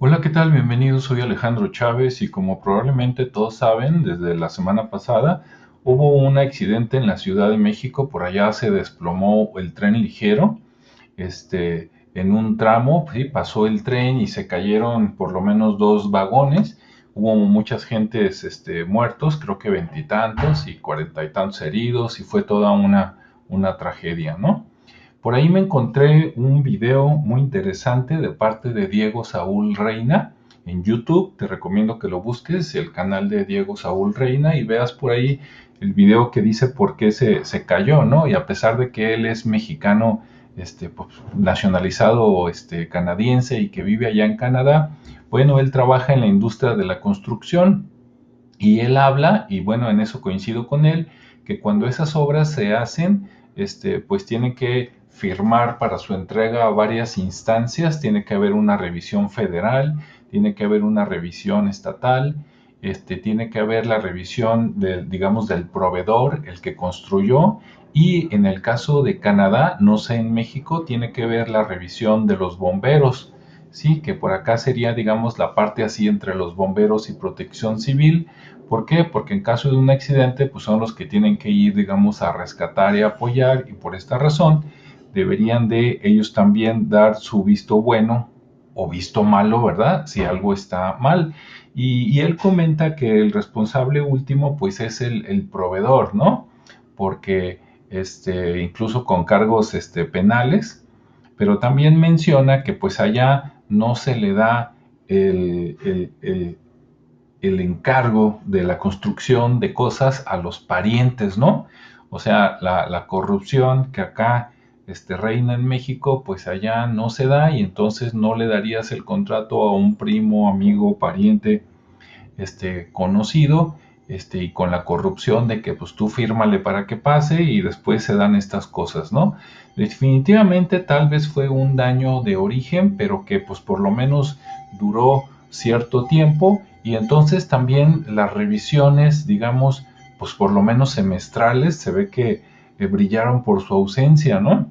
Hola, ¿qué tal? Bienvenidos, soy Alejandro Chávez y como probablemente todos saben, desde la semana pasada hubo un accidente en la Ciudad de México, por allá se desplomó el tren ligero, este, en un tramo, sí, pasó el tren y se cayeron por lo menos dos vagones, hubo muchas gentes este, muertos, creo que veintitantos y cuarenta y tantos heridos y fue toda una, una tragedia, ¿no? Por ahí me encontré un video muy interesante de parte de Diego Saúl Reina en YouTube. Te recomiendo que lo busques, el canal de Diego Saúl Reina, y veas por ahí el video que dice por qué se, cayó, ¿no? Y a pesar de que él es mexicano, este, pues, nacionalizado este, canadiense y que vive allá en Canadá, bueno, él trabaja en la industria de la construcción y él habla, y bueno, en eso coincido con él, que cuando esas obras se hacen, este, pues tienen que firmar para su entrega a varias instancias, tiene que haber una revisión federal, tiene que haber una revisión estatal, este, tiene que haber la revisión del, digamos, del proveedor, el que construyó, y en el caso de Canadá, no sé en México, tiene que ver la revisión de los bomberos, sí, que por acá sería, digamos, la parte así entre los bomberos y protección civil. ¿Por qué? Porque en caso de un accidente, pues son los que tienen que ir, digamos, a rescatar y apoyar, y por esta razón, deberían de ellos también dar su visto bueno o visto malo, ¿verdad? Si algo está mal. Y, él comenta que el responsable último pues es el, proveedor, ¿no? Porque este, incluso con cargos este, penales, pero también menciona que pues allá no se le da el, encargo de la construcción de cosas a los parientes, ¿no? O sea, la, la corrupción que acá este, reina en México, pues allá no se da y entonces no le darías el contrato a un primo, amigo, pariente, este, conocido, este, y con la corrupción de que pues tú fírmale para que pase y después se dan estas cosas, ¿no? Definitivamente tal vez fue un daño de origen, pero que pues por lo menos duró cierto tiempo y entonces también las revisiones, digamos, pues por lo menos semestrales, se ve que eh, brillaron por su ausencia, ¿no?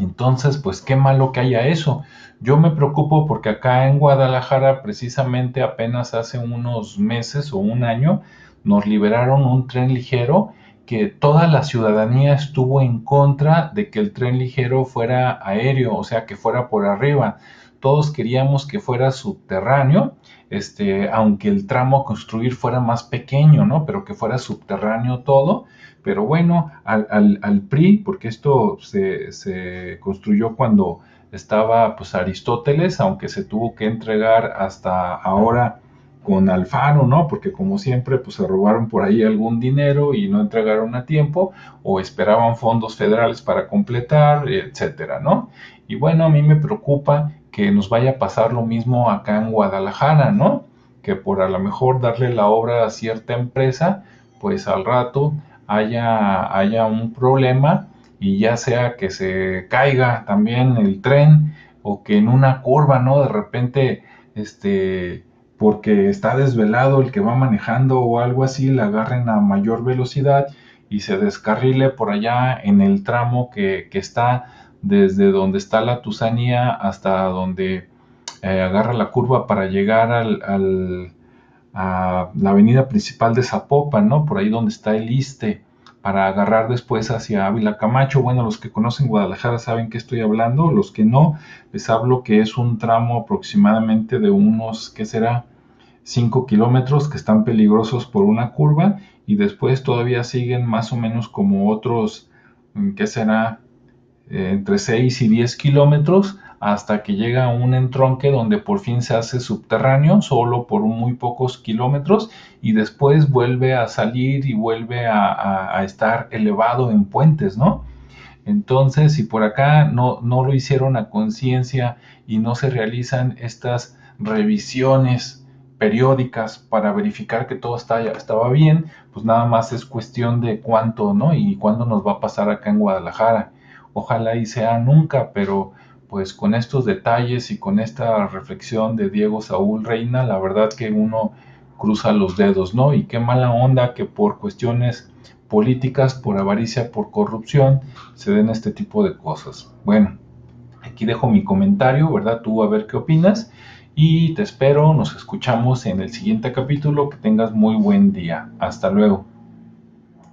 Entonces, pues qué malo que haya eso. Yo me preocupo porque acá en Guadalajara, precisamente apenas hace unos meses o un año, nos liberaron un tren ligero que toda la ciudadanía estuvo en contra de que el tren ligero fuera aéreo, o sea, que fuera por arriba. Todos queríamos que fuera subterráneo, este, aunque el tramo a construir fuera más pequeño, ¿no? Pero que fuera subterráneo todo pero bueno, al, PRI, porque esto se, construyó cuando estaba pues Aristóteles, aunque se tuvo que entregar hasta ahora con Alfaro, ¿no? Porque como siempre, pues se robaron por ahí algún dinero y no entregaron a tiempo, o esperaban fondos federales para completar, etcétera, ¿no? Y bueno, a mí me preocupa que nos vaya a pasar lo mismo acá en Guadalajara, ¿no? Que por a lo mejor darle la obra a cierta empresa, pues al rato haya, haya un problema y ya sea que se caiga también el tren o que en una curva, ¿no? De repente, este, porque está desvelado el que va manejando o algo así, le agarren a mayor velocidad y se descarrile por allá en el tramo que, está desde donde está la Tusanía hasta donde eh, agarra la curva para llegar al a la avenida principal de Zapopan, ¿no? Por ahí donde está el Iste, para agarrar después hacia Ávila Camacho. Bueno, los que conocen Guadalajara saben que estoy hablando, los que no, les hablo que es un tramo aproximadamente de unos, ¿qué será? 5 kilómetros que están peligrosos por una curva y después todavía siguen más o menos como otros, ¿qué será? Eh, entre 6 y 10 kilómetros hasta que llega a un entronque donde por fin se hace subterráneo, solo por muy pocos kilómetros, y después vuelve a salir y vuelve a, estar elevado en puentes, ¿no? Entonces, si por acá no, no lo hicieron a conciencia y no se realizan estas revisiones periódicas para verificar que todo está, estaba bien, pues nada más es cuestión de cuánto, ¿no? Y cuándo nos va a pasar acá en Guadalajara. Ojalá y sea nunca, pero pues con estos detalles y con esta reflexión de Diego Saúl Reina, la verdad que uno cruza los dedos, ¿no? Y qué mala onda que por cuestiones políticas, por avaricia, por corrupción, se den este tipo de cosas. Bueno, aquí dejo mi comentario, ¿verdad? Tú a ver qué opinas. Y te espero, nos escuchamos en el siguiente capítulo. Que tengas muy buen día. Hasta luego.